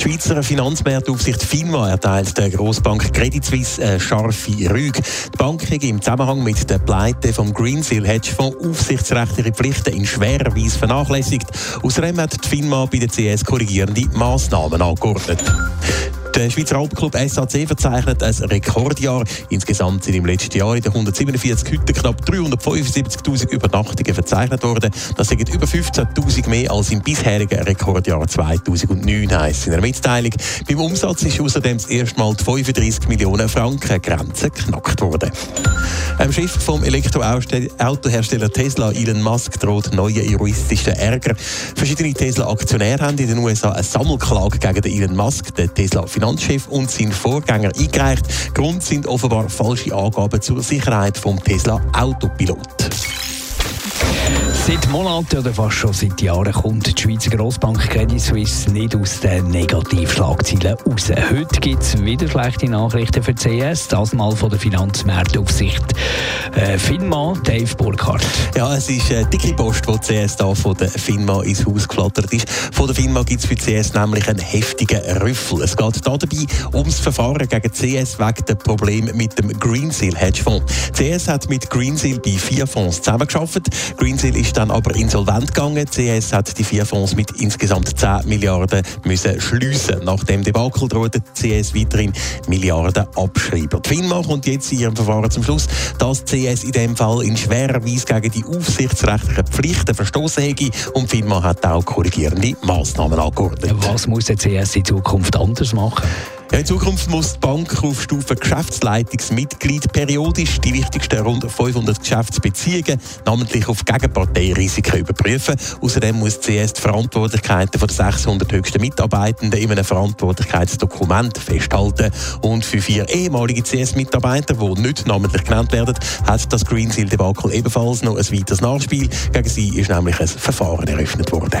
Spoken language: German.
Die Schweizer Finanzmarktaufsicht FINMA erteilt der Grossbank Credit Suisse eine scharfe Rüge. Die Bank hat im Zusammenhang mit der Pleite vom Greensill Hedgefonds aufsichtsrechtliche Pflichten in schwerer Weise vernachlässigt. Außerdem hat die FINMA bei der CS korrigierende Massnahmen angeordnet. Der Schweizer Alpclub SAC verzeichnet ein Rekordjahr. Insgesamt sind im letzten Jahr in den 147 Hütten knapp 375.000 Übernachtungen verzeichnet worden. Das sind über 15.000 mehr als im bisherigen Rekordjahr 2009, heisst in einer Mitteilung. Beim Umsatz ist außerdem das erste Mal die 35 Millionen Franken Grenze geknackt worden. Am Chef vom Elektroautohersteller Tesla, Elon Musk, droht neue juristische Ärger. Verschiedene Tesla-Aktionäre haben in den USA eine Sammelklage gegen den Elon Musk, den Tesla Finanzchef und seinen Vorgänger eingereicht. Grund sind offenbar falsche Angaben zur Sicherheit vom Tesla Autopilot. Seit Monaten oder fast schon seit Jahren kommt die Schweizer Grossbank Credit Suisse nicht aus den Negativschlagzeilen raus. Heute gibt es wieder schlechte Nachrichten für die CS, das mal von der Finanzmarktaufsicht. Äh, FINMA, Dave Burkhardt. Ja, es ist eine dicke Post, die CS da von der FINMA ins Haus geflattert ist. Von der FINMA gibt es für CS nämlich einen heftigen Rüffel. Es geht da dabei ums Verfahren gegen CS wegen dem Problem mit dem Greensill Hedgefonds. CS hat mit Greensill bei vier Fonds zusammengearbeitet. Greensill ist dann aber insolvent gegangen. CS hat die vier Fonds mit insgesamt 10 Milliarden müssen schliessen. Nach dem Debakel droht CS weiterhin Milliarden abschreiben. Die FINMA kommt jetzt in ihrem Verfahren zum Schluss, dass CS in dem Fall in schwerer Weise gegen die aufsichtsrechtlichen Pflichten verstoßen hätte und die FINMA hat auch korrigierende Massnahmen angeordnet. Was muss die CS in Zukunft anders machen? Ja, in Zukunft muss die Bank auf Stufe Geschäftsleitungsmitglied periodisch die wichtigsten rund 500 Geschäftsbeziehungen, namentlich auf Gegenparteirisiken, überprüfen. Außerdem muss die CS die Verantwortlichkeiten der 600 höchsten Mitarbeitenden in einem Verantwortlichkeitsdokument festhalten. Und für vier ehemalige CS-Mitarbeiter, die nicht namentlich genannt werden, hat das Greensill-Debakel ebenfalls noch ein weiteres Nachspiel. Gegen sie ist nämlich ein Verfahren eröffnet worden.